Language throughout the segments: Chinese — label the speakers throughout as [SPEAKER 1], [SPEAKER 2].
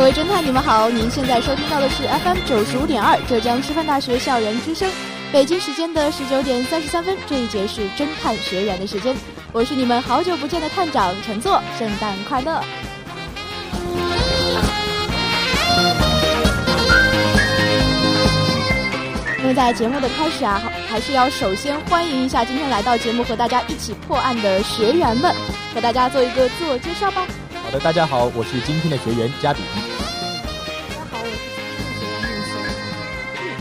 [SPEAKER 1] 各位侦探，你们好！您现在收听到的是 FM 九十五点二浙江师范大学校园之声。北京时间的十九点三十三分，这一节是侦探学员的时间。我是你们好久不见的探长陈作，圣诞快乐！那么在节目的开始啊，还是要首先欢迎一下今天来到节目和大家一起破案的学员们，和大家做一个自我介绍吧。
[SPEAKER 2] 好的，大家好，我是今天的学员。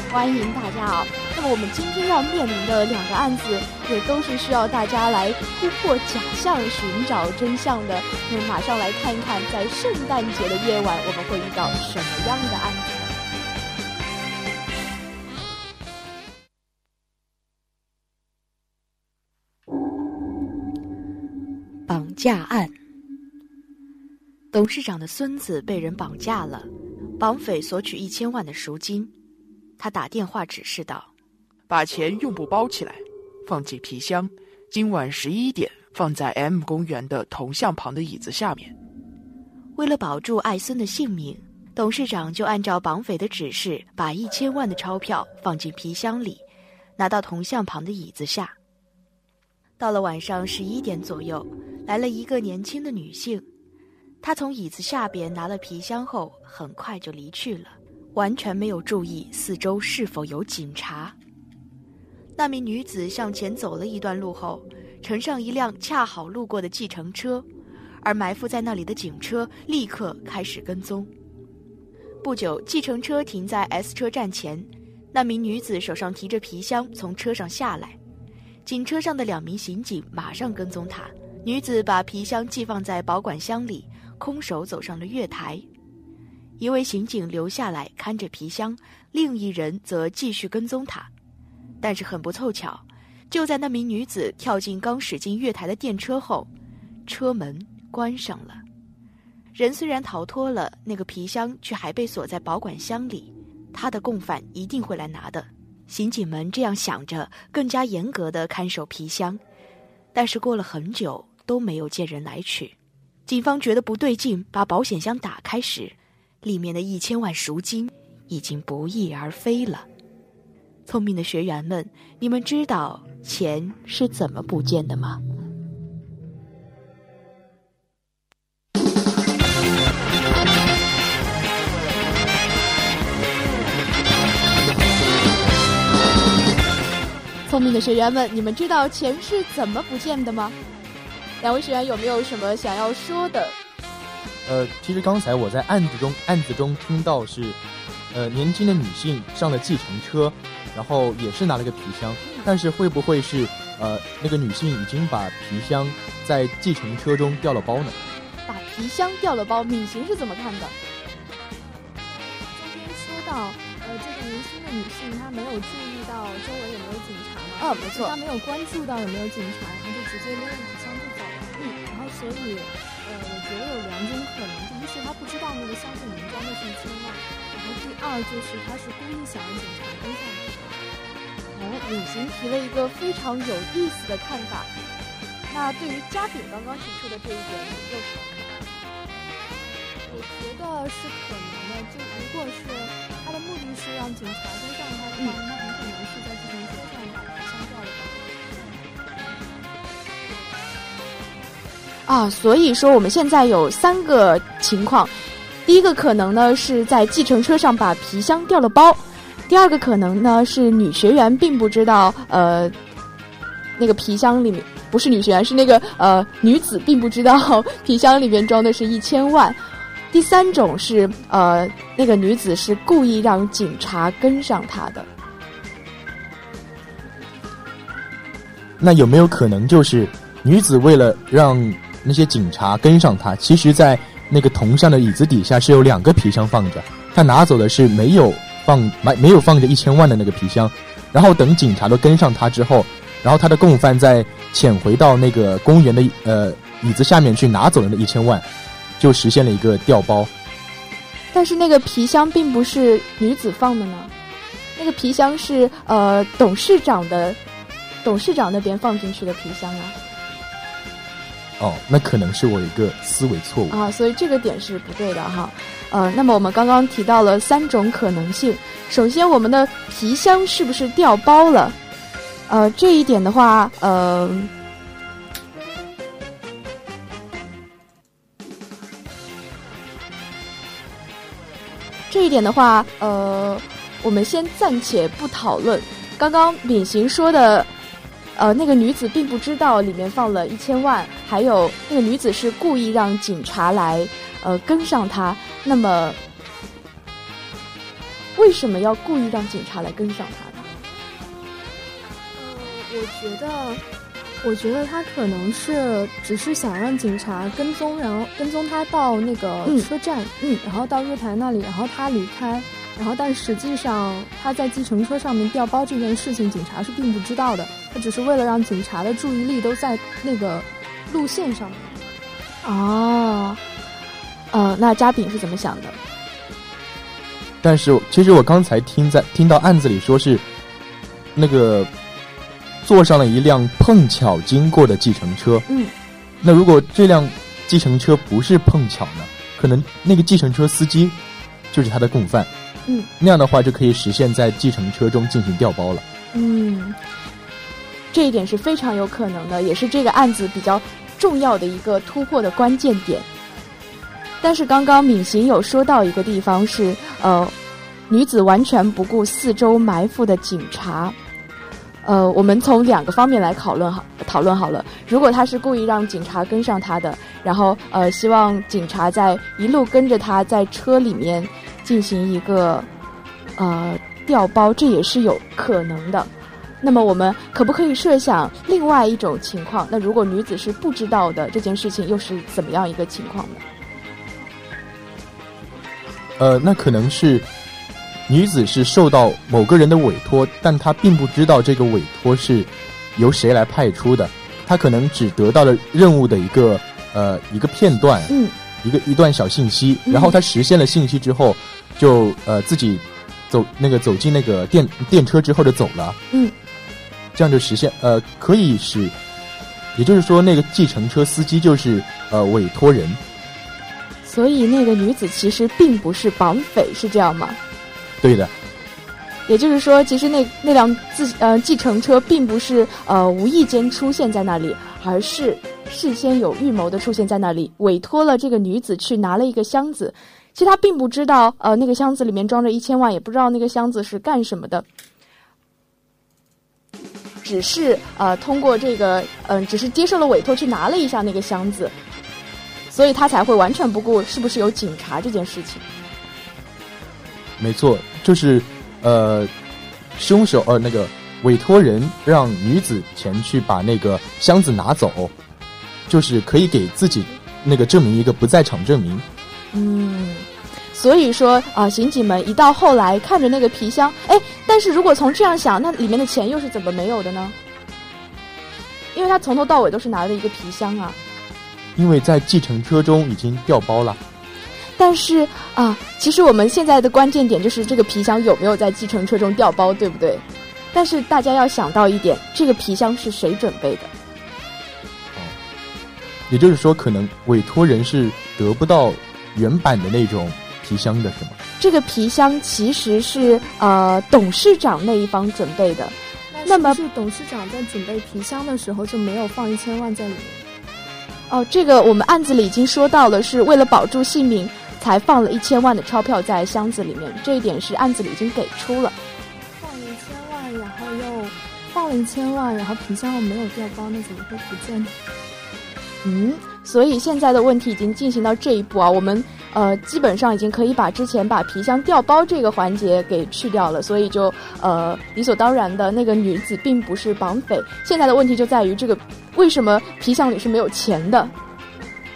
[SPEAKER 1] 欢迎大家啊！那么我们今天要面临的两个案子，也都是需要大家来突破假象、寻找真相的。那么马上来看一看，在圣诞节的夜晚，我们会遇到什么样的案子？绑架案，董事长的孙子被人绑架了，绑匪索取一千万的赎金。他打电话指示道：“
[SPEAKER 3] 把钱用布包起来，放进皮箱。今晚十一点放在 M 公园的铜像旁的椅子下面。”
[SPEAKER 1] 为了保住艾森的性命，董事长就按照绑匪的指示，把一千万的钞票放进皮箱里，拿到铜像旁的椅子下。到了晚上十一点左右，来了一个年轻的女性，他从椅子下边拿了皮箱后，很快就离去了。完全没有注意四周是否有警察。那名女子向前走了一段路后，乘上一辆恰好路过的计程车，而埋伏在那里的警车立刻开始跟踪。不久，计程车停在 S 车站前，那名女子手上提着皮箱从车上下来，警车上的两名刑警马上跟踪她。女子把皮箱寄放在保管箱里，空手走上了月台。一位刑警留下来看着皮箱，另一人则继续跟踪他。但是很不凑巧，就在那名女子跳进刚驶进月台的电车后，车门关上了。人虽然逃脱了，那个皮箱却还被锁在保管箱里。他的共犯一定会来拿的。刑警们这样想着，更加严格的看守皮箱。但是过了很久都没有见人来取，警方觉得不对劲，把保险箱打开时。里面的一千万赎金已经不翼而飞了。聪明的学员们，你们知道钱是怎么不见的吗？聪明的学员们，你们知道钱是怎么不见的吗？两位学员有没有什么想要说的？
[SPEAKER 2] 呃，其实刚才我在案子中案子中听到是，呃，年轻的女性上了计程车，然后也是拿了个皮箱，但是会不会是呃那个女性已经把皮箱在计程车中掉了包呢？
[SPEAKER 1] 把皮箱掉了包，敏行是怎么看的？
[SPEAKER 4] 今天说到，呃，这个年轻的女性她没有注意到周围有没有警察
[SPEAKER 1] 嘛？嗯，没错，
[SPEAKER 4] 她没有关注到有没有警察，然后就直接拎着皮箱就走了。所以，呃，我。觉得有两种可能，第一是他不知道那个箱子里面装的是一千万，然后第二就是他是故意想让警察跟上去。
[SPEAKER 1] 哦，李行提了一个非常有意思的看法。那对于嘉炳刚刚提出的这一点，你又是什么？
[SPEAKER 4] 我觉得是可能的。就如果是他的目的是让警察跟上他的话，那
[SPEAKER 1] 啊所以说我们现在有三个情况。第一个可能呢是在计程车上把皮箱掉了包第二个可能呢是女学员并不知道呃那个皮箱里面不是女学员是那个呃女子并不知道皮箱里面装的是一千万。第三种是呃那个女子是故意让警察跟上她的。
[SPEAKER 2] 那有没有可能就是女子为了让那些警察跟上他，其实在那个铜像的椅子底下是有两个皮箱放着，他拿走的是没有放没没有放着一千万的那个皮箱，然后等警察都跟上他之后，然后他的共犯再潜回到那个公园的呃椅子下面去拿走了那一千万，就实现了一个调包。
[SPEAKER 1] 但是那个皮箱并不是女子放的呢，那个皮箱是呃董事长的，董事长那边放进去的皮箱啊。
[SPEAKER 2] 哦，那可能是我一个思维错误
[SPEAKER 1] 啊，所以这个点是不对的哈。呃，那么我们刚刚提到了三种可能性，首先我们的皮箱是不是掉包了？呃，这一点的话，呃。这一点的话，呃，我们先暂且不讨论。刚刚敏行说的，呃，那个女子并不知道里面放了一千万，还有那个女子是故意让警察来，呃，跟上她。那么，为什么要故意让警察来跟上她呢？
[SPEAKER 4] 呃，我觉得。我觉得她可能是只是想让警察跟踪，然后跟踪她到那个车站，嗯，然后到月台那里，然后她离开，然后但实际上他在计程车上面调包这件事情，警察是并不知道的，他只是为了让警察的注意力都在那个路线上面。
[SPEAKER 1] 哦，呃，那嘉炳是怎么想的？
[SPEAKER 2] 但是其实我刚才听在听到案子里说是那个。坐上了一辆碰巧经过的计程车。
[SPEAKER 1] 嗯，
[SPEAKER 2] 那如果这辆计程车不是碰巧呢？可能那个计程车司机就是他的共犯。
[SPEAKER 1] 嗯，
[SPEAKER 2] 那样的话就可以实现在计程车中进行调包了。
[SPEAKER 1] 嗯，这一点是非常有可能的，也是这个案子比较重要的一个突破的关键点。但是刚刚敏行有说到一个地方是，呃，女子完全不顾四周埋伏的警察。呃，我们从两个方面来讨论好讨论好了。如果他是故意让警察跟上他的，然后呃，希望警察在一路跟着他在车里面进行一个呃调包，这也是有可能的。那么我们可不可以设想另外一种情况？那如果女子是不知道的这件事情，又是怎么样一个情况呢？
[SPEAKER 2] 呃，那可能是。女子是受到某个人的委托，但她并不知道这个委托是由谁来派出的。她可能只得到了任务的一个呃一个片段，
[SPEAKER 1] 嗯，
[SPEAKER 2] 一个一段小信息。然后他实现了信息之后，就呃自己走那个走进那个电电车之后就走了，
[SPEAKER 1] 嗯，
[SPEAKER 2] 这样就实现呃可以使，也就是说那个计程车司机就是呃委托人。
[SPEAKER 1] 所以那个女子其实并不是绑匪，是这样吗？
[SPEAKER 2] 对的，
[SPEAKER 1] 也就是说，其实那那辆自呃计程车并不是呃无意间出现在那里，而是事先有预谋的出现在那里，委托了这个女子去拿了一个箱子。其实他并不知道，呃，那个箱子里面装着一千万，也不知道那个箱子是干什么的，只是呃通过这个嗯，只是接受了委托去拿了一下那个箱子，所以他才会完全不顾是不是有警察这件事情。
[SPEAKER 2] 没错，就是，呃，凶手呃那个委托人让女子前去把那个箱子拿走，就是可以给自己那个证明一个不在场证明。
[SPEAKER 1] 嗯，所以说啊，刑警们一到后来看着那个皮箱，哎，但是如果从这样想，那里面的钱又是怎么没有的呢？因为他从头到尾都是拿着一个皮箱啊。
[SPEAKER 2] 因为在计程车中已经掉包了。
[SPEAKER 1] 但是啊，其实我们现在的关键点就是这个皮箱有没有在计程车中掉包，对不对？但是大家要想到一点，这个皮箱是谁准备的？
[SPEAKER 2] 哦，也就是说，可能委托人是得不到原版的那种皮箱的，是吗？
[SPEAKER 1] 这个皮箱其实是呃董事长那一方准备的。
[SPEAKER 4] 那么是董事长在准备皮箱的时候就没有放一千万在里面？
[SPEAKER 1] 哦，这个我们案子里已经说到了，是为了保住性命。才放了一千万的钞票在箱子里面，这一点是案子里已经给出了。
[SPEAKER 4] 放了一千万，然后又放了一千万，然后皮箱又没有掉包，那怎么会不见呢？
[SPEAKER 1] 嗯，所以现在的问题已经进行到这一步啊，我们
[SPEAKER 5] 呃，基本上已经可以把之前把皮箱调包这个环节给去掉了，所以就呃理所当然的那个女子并不是绑匪。现在的问题就在于这个为什么皮箱里是没有钱的？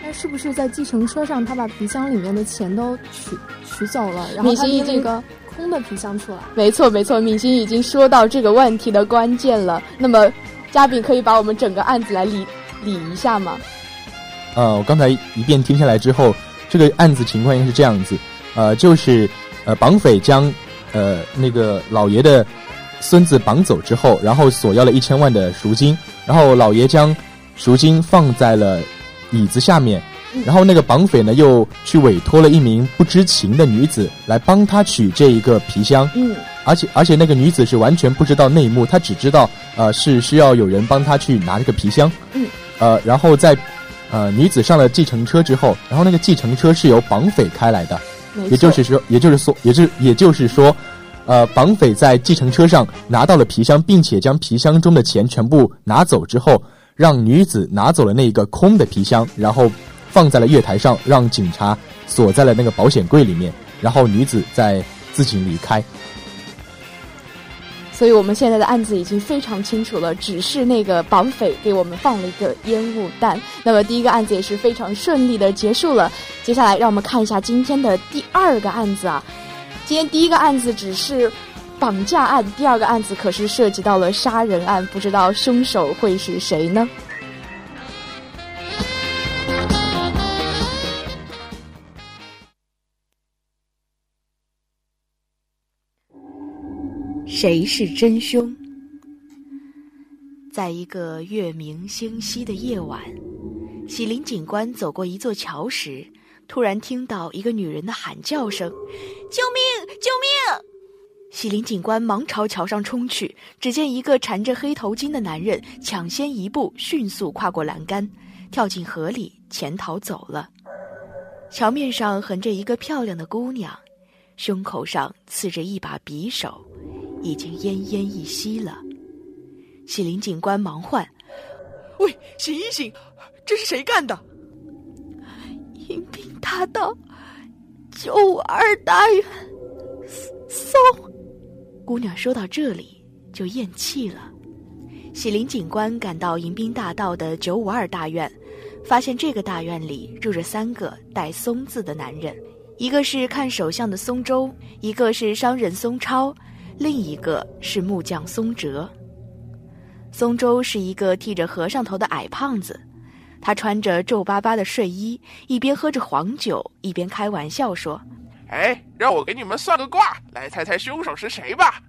[SPEAKER 4] 那是不是在计程车上他把皮箱里面的钱都取取走了，然后他
[SPEAKER 5] 已
[SPEAKER 4] 经一个空的皮箱出来？
[SPEAKER 5] 没错没错，敏星已经说到这个问题的关键了。那么嘉宾可以把我们整个案子来理理一下吗？
[SPEAKER 2] 呃，我刚才一遍听下来之后。这个案子情况应该是这样子，呃，就是呃，绑匪将呃那个老爷的孙子绑走之后，然后索要了一千万的赎金，然后老爷将赎金放在了椅子下面，然后那个绑匪呢又去委托了一名不知情的女子来帮他取这一个皮箱，
[SPEAKER 5] 嗯，
[SPEAKER 2] 而且而且那个女子是完全不知道内幕，她只知道呃是需要有人帮她去拿这个皮箱，
[SPEAKER 5] 嗯，
[SPEAKER 2] 呃，然后在。呃，女子上了计程车之后，然后那个计程车是由绑匪开来的，也就是说，也就是说，也就也就是说，呃，绑匪在计程车上拿到了皮箱，并且将皮箱中的钱全部拿走之后，让女子拿走了那一个空的皮箱，然后放在了月台上，让警察锁在了那个保险柜里面，然后女子再自行离开。
[SPEAKER 5] 所以我们现在的案子已经非常清楚了，只是那个绑匪给我们放了一个烟雾弹。那么第一个案子也是非常顺利的结束了。接下来让我们看一下今天的第二个案子啊。今天第一个案子只是绑架案，第二个案子可是涉及到了杀人案，不知道凶手会是谁呢？谁是真凶？在一个月明星稀的夜晚，喜林警官走过一座桥时，突然听到一个女人的喊叫声：“救命！救命！”喜林警官忙朝桥上冲去，只见一个缠着黑头巾的男人抢先一步，迅速跨过栏杆，跳进河里潜逃走了。桥面上横着一个漂亮的姑娘，胸口上刺着一把匕首。已经奄奄一息了，喜林警官忙唤：“
[SPEAKER 6] 喂，醒一醒，这是谁干的？”
[SPEAKER 7] 迎宾大道九五二大院送。
[SPEAKER 5] 姑娘说到这里就咽气了。喜林警官赶到迎宾大道的九五二大院，发现这个大院里住着三个带“松”字的男人，一个是看手相的松周，一个是商人松超。另一个是木匠松哲。松周是一个剃着和尚头的矮胖子，他穿着皱巴巴的睡衣，一边喝着黄酒，一边开玩笑说：“
[SPEAKER 8] 哎，让我给你们算个卦，来猜猜凶手是谁吧。”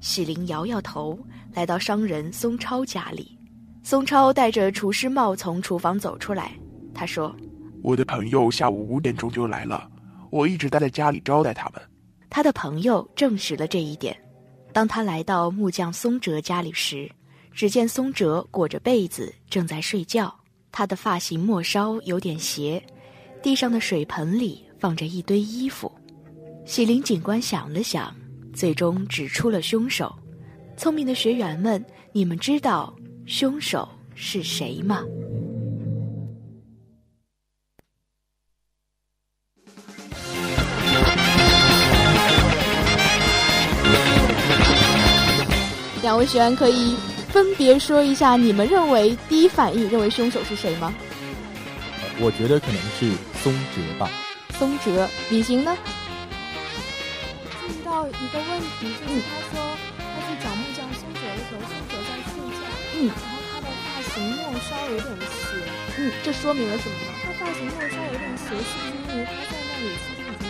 [SPEAKER 5] 喜林摇摇头，来到商人松超家里。松超戴着厨师帽从厨房走出来，他说：“
[SPEAKER 8] 我的朋友下午五点钟就来了，我一直待在家里招待他们。”
[SPEAKER 5] 他的朋友证实了这一点。当他来到木匠松哲家里时，只见松哲裹着被子正在睡觉，他的发型末梢有点斜，地上的水盆里放着一堆衣服。喜林警官想了想，最终指出了凶手。聪明的学员们，你们知道凶手是谁吗？两位学员可以分别说一下，你们认为第一反应认为凶手是谁吗？
[SPEAKER 2] 我觉得可能是松哲吧。
[SPEAKER 5] 松哲，李行呢？
[SPEAKER 4] 注意到一个问题，就是他说他去找木匠松哲的时候，松哲在睡觉，
[SPEAKER 5] 嗯，
[SPEAKER 4] 然后他的发型末梢有点斜，
[SPEAKER 5] 嗯，这说明了什么呢？
[SPEAKER 4] 他发型末梢有点斜，是不是因为他在那里其实已经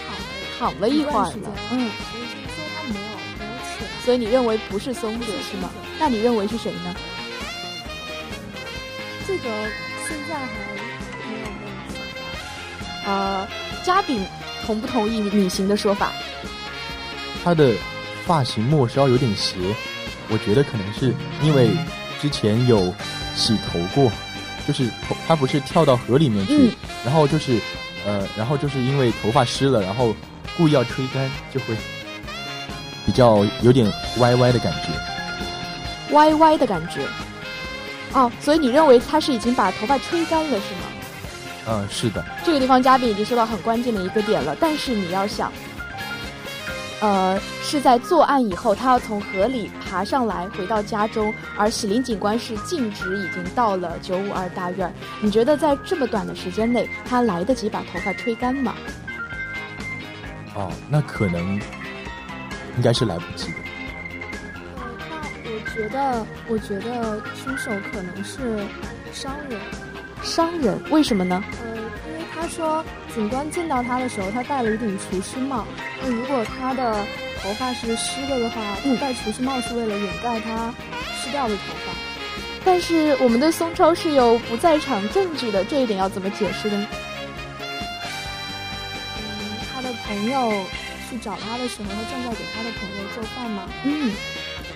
[SPEAKER 4] 躺了
[SPEAKER 5] 躺了一会儿了？
[SPEAKER 4] 嗯。所以
[SPEAKER 5] 你认为不是松子是吗？那你认为是谁呢？
[SPEAKER 4] 这个现在还没有问题。
[SPEAKER 5] 呃，嘉炳同不同意女行的说法？
[SPEAKER 2] 他的发型末梢有点斜，我觉得可能是因为之前有洗头过，就是头他不是跳到河里面去，然后就是呃，然后就是因为头发湿了，然后故意要吹干，就会。比较有点歪歪的感觉，
[SPEAKER 5] 歪歪的感觉，哦，所以你认为他是已经把头发吹干了是吗？
[SPEAKER 2] 嗯，是的。
[SPEAKER 1] 这个地方嘉宾已经说到很关键的一个点了，但是你要想，呃，是在作案以后，他要从河里爬上来回到家中，而喜林警官是径直已经到了九五二大院。你觉得在这么短的时间内，他来得及把头发吹干吗？
[SPEAKER 2] 哦，那可能应该是来不及的。
[SPEAKER 4] 那我觉得，我觉得凶手可能是商人。
[SPEAKER 1] 商人为什么呢？
[SPEAKER 4] 呃，因为他说警官见到他的时候，他戴了一顶厨师帽。那如果他的头发是湿的的话，戴厨师帽是为了掩盖他湿掉的头发。
[SPEAKER 1] 但是我们的松超是有不在场证据的，这一点要怎么解释呢？
[SPEAKER 4] 嗯，他的朋友去找他的时候，他正在给他的朋友做饭吗？
[SPEAKER 1] 嗯，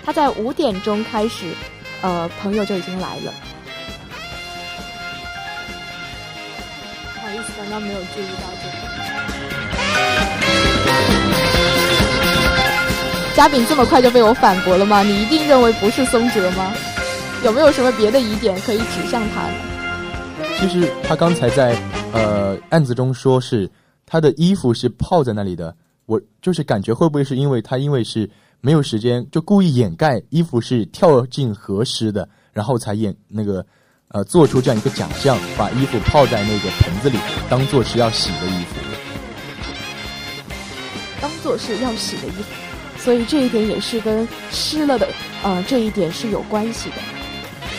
[SPEAKER 1] 他在五点钟开始，呃，朋友就已经来了。
[SPEAKER 4] 不好意思，刚刚没有注意到这个。
[SPEAKER 1] 嘉炳这么快就被我反驳了吗？你一定认为不是松哲吗？有没有什么别的疑点可以指向他呢？
[SPEAKER 2] 其实他刚才在呃案子中说是他的衣服是泡在那里的，我就是感觉会不会是因为他因为是没有时间，就故意掩盖衣服是跳进河湿的，然后才演那个呃做出这样一个假象，把衣服泡在那个盆子里，当做是要洗的衣服，
[SPEAKER 1] 当做是要洗的衣服，所以这一点也是跟湿了的呃这一点是有关系的。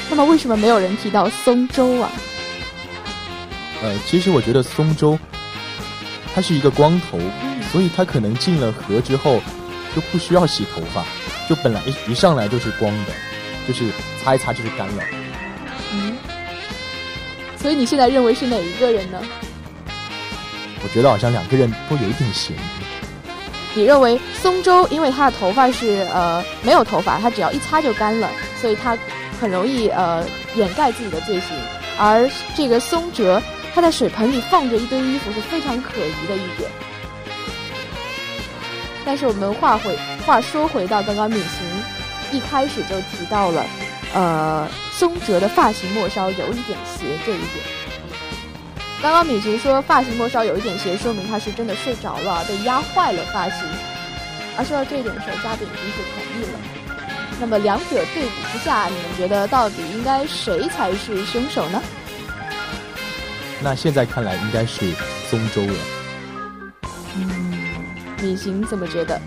[SPEAKER 1] 那么为什么没有人提到松州啊？
[SPEAKER 2] 呃，其实我觉得松州，他是一个光头，所以他可能进了河之后就不需要洗头发，就本来一一上来就是光的，就是擦一擦就是干了。
[SPEAKER 1] 嗯，所以你现在认为是哪一个人呢？
[SPEAKER 2] 我觉得好像两个人都有一点嫌疑。
[SPEAKER 1] 你认为松州因为他的头发是呃没有头发，他只要一擦就干了，所以他很容易呃掩盖自己的罪行，而这个松哲。他在水盆里放着一堆衣服是非常可疑的一点，但是我们话回话说回到刚刚敏行一开始就提到了，呃，松哲的发型末梢有一点斜这一点。刚刚敏行说发型末梢有一点斜，说明他是真的睡着了，被压坏了发型。而说到这一点的时候，嘉宾已经是同意了。那么两者对比之下，你们觉得到底应该谁才是凶手呢？
[SPEAKER 2] 那现在看来应该是松州了。
[SPEAKER 1] 嗯，米行怎么觉得？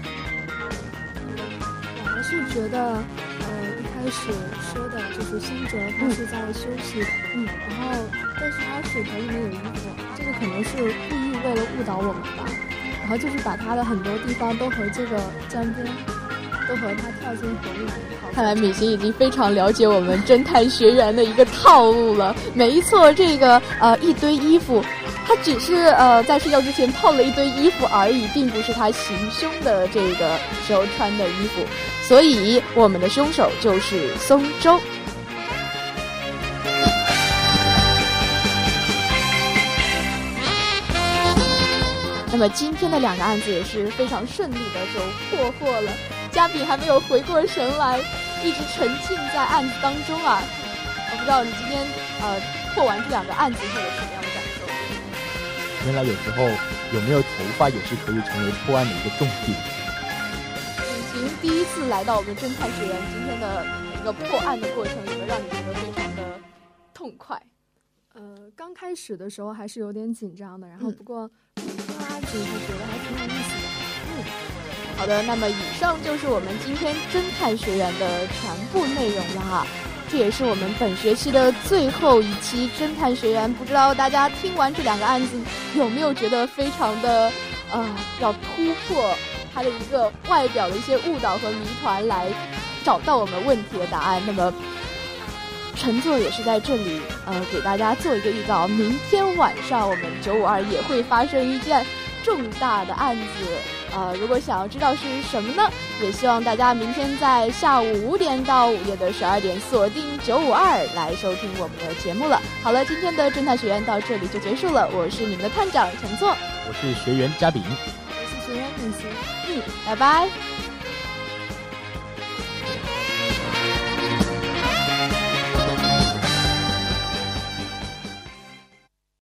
[SPEAKER 4] 我还是觉得，呃，一开始说的就是辛哲他是在休息的，嗯，然后但是他水盆里面有衣服，这个可能是故意为了误导我们吧，然后就是把他的很多地方都和这个沾边。都和他跳进河里
[SPEAKER 1] 看来米奇已经非常了解我们侦探学员的一个套路了。没错，这个呃一堆衣服，他只是呃在睡觉之前泡了一堆衣服而已，并不是他行凶的这个时候穿的衣服。所以我们的凶手就是松州。那么今天的两个案子也是非常顺利的就破获了。嘉宾还没有回过神来，一直沉浸在案子当中啊！我不知道你今天呃破完这两个案子会有什么样的感受？
[SPEAKER 2] 原来有时候有没有头发也是可以成为破案的一个重点。
[SPEAKER 1] 尹晴第一次来到我们侦探学院，今天的一个破案的过程，有没有让你觉得非常的痛快？
[SPEAKER 4] 呃，刚开始的时候还是有点紧张的，然后不过听了案子以后觉得还挺有意思的。
[SPEAKER 1] 嗯。好的，那么以上就是我们今天侦探学员的全部内容了哈，这也是我们本学期的最后一期侦探学员。不知道大家听完这两个案子，有没有觉得非常的呃，要突破它的一个外表的一些误导和谜团，来找到我们问题的答案？那么，陈作也是在这里呃，给大家做一个预告，明天晚上我们九五二也会发生一件重大的案子。呃，如果想要知道是什么呢？也希望大家明天在下午五点到午夜的十二点锁定九五二来收听我们的节目了。好了，今天的侦探学院到这里就结束了。我是你们的探长陈作，
[SPEAKER 2] 我是学员嘉炳，
[SPEAKER 4] 我是学员李行，
[SPEAKER 1] 嗯，拜拜。